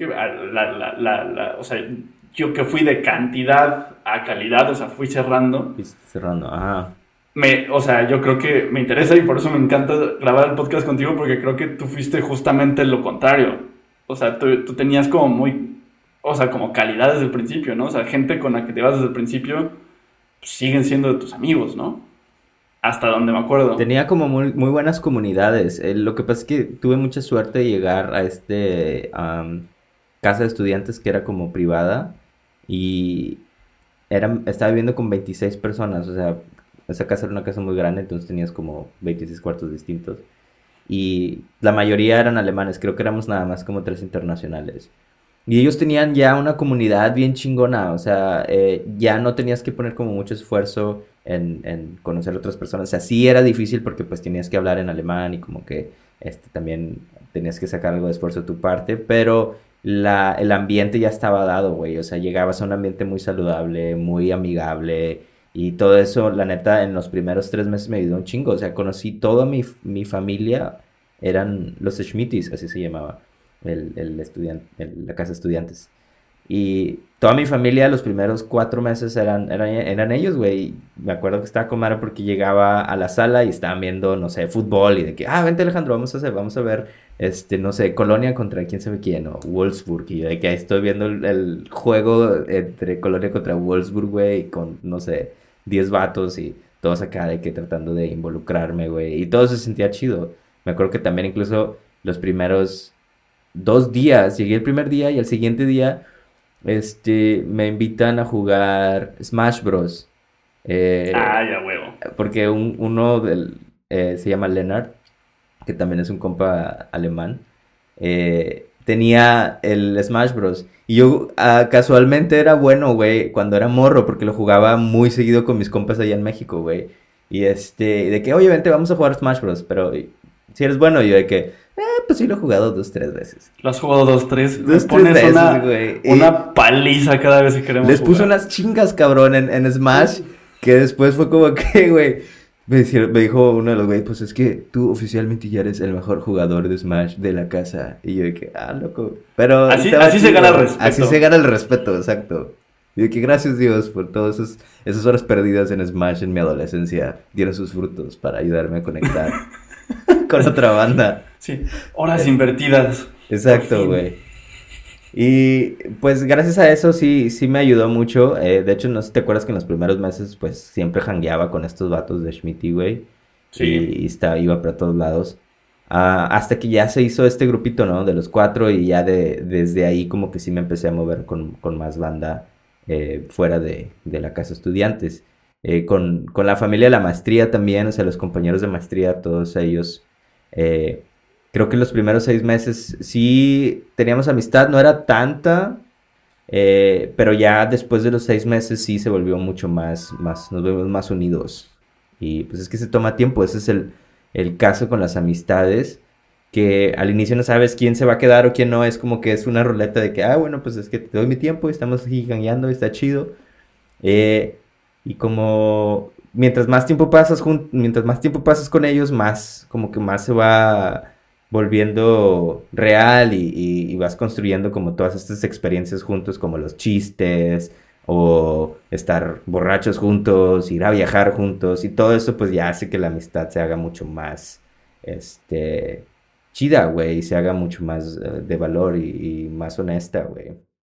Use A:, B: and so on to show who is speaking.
A: que la, la, la, o sea, yo que fui de cantidad a calidad, o sea, fui cerrando.
B: Fui cerrando, ajá.
A: Me, o sea, yo creo que me interesa y por eso me encanta grabar el podcast contigo porque creo que tú fuiste justamente lo contrario. O sea, tú, tú tenías como muy, o sea, como calidad desde el principio, ¿no? O sea, gente con la que te vas desde el principio pues, siguen siendo de tus amigos, ¿no? Hasta donde me acuerdo.
B: Tenía como muy, muy buenas comunidades. Eh, lo que pasa es que tuve mucha suerte de llegar a este casa de estudiantes que era como privada y era, estaba viviendo con 26 personas, o sea, esa casa era una casa muy grande, entonces tenías como 26 cuartos distintos. Y la mayoría eran alemanes, creo que éramos nada más como tres internacionales. Y ellos tenían ya una comunidad bien chingona, o sea, eh, ya no tenías que poner como mucho esfuerzo en, en, conocer a otras personas. O sea, sí era difícil porque pues tenías que hablar en alemán y como que este, también tenías que sacar algo de esfuerzo de tu parte, pero la, el ambiente ya estaba dado, güey. O sea, llegabas a un ambiente muy saludable, muy amigable, y todo eso, la neta, en los primeros tres meses me ayudó un chingo. O sea, conocí toda mi, mi familia, eran los Schmittis, así se llamaba, el, el estudiante, la casa de estudiantes. Y toda mi familia, los primeros cuatro meses eran, eran, ellos, güey. Me acuerdo que estaba con porque llegaba a la sala y estaban viendo, no sé, fútbol y de que, ah, vente Alejandro, vamos a hacer, vamos a ver, este, no sé, Colonia contra quién sabe quién, o Wolfsburg. Y de que ahí estoy viendo el, el juego entre Colonia contra Wolfsburg, güey, con, no sé, 10 vatos y todos acá de que tratando de involucrarme, güey. Y todo se sentía chido. Me acuerdo que también incluso los primeros dos días, llegué el primer día y el siguiente día, este, me invitan a jugar Smash Bros.
A: Eh, ah, ya huevo.
B: Porque uno del, eh, se llama Leonard, que también es un compa alemán. Eh, tenía el Smash Bros. Y yo ah, casualmente era bueno, güey, cuando era morro, porque lo jugaba muy seguido con mis compas allá en México, güey. Y este, de que, oye, vente, vamos a jugar Smash Bros. Pero si eres bueno, yo de que, eh, pues sí lo he jugado dos, tres veces.
A: Lo has jugado dos, tres. Dos, pones tres veces, güey. Una, paliza cada vez que queremos
B: Les puso unas chingas, cabrón, en, en Smash, que después fue como que, güey me, dijo uno de los güeyes, pues es que tú oficialmente ya eres el mejor jugador de Smash de la casa. Y yo dije, ah, loco. Pero
A: así, se gana el respeto.
B: Así se gana el respeto, exacto. Y que gracias Dios por todas esas, esas horas perdidas en Smash en mi adolescencia. Dieron sus frutos para ayudarme a conectar con otra banda.
A: Sí, horas invertidas.
B: Exacto, güey. Y pues gracias a eso sí, sí me ayudó mucho. Eh, de hecho, no sé si te acuerdas que en los primeros meses pues siempre jangueaba con estos vatos de Schmitty, güey. Sí. Y, estaba, iba para todos lados. Ah, hasta que ya se hizo este grupito, ¿no? De los cuatro y ya de, desde ahí como que sí me empecé a mover con, con más banda eh, fuera de, de, la casa estudiantes. Eh, con, con, la familia de la maestría también, o sea, los compañeros de maestría, todos ellos creo que los primeros seis meses sí teníamos amistad, no era tanta, eh, pero ya después de los seis meses sí se volvió mucho más, más, nos vemos más unidos. Y pues es que se toma tiempo, ese es el, el caso con las amistades, que al inicio no sabes quién se va a quedar o quién no, es como que es una ruleta de que, ah, bueno, pues es que te doy mi tiempo, estamos ganando, está chido. Eh, y como mientras más tiempo pasas mientras más tiempo pasas con ellos, más como que más se va volviendo real y, vas construyendo como todas estas experiencias juntos, como los chistes o estar borrachos juntos, ir a viajar juntos y todo eso pues ya hace que la amistad se haga mucho más, este, chida, güey, y se haga mucho más eh, de valor y, más honesta, güey.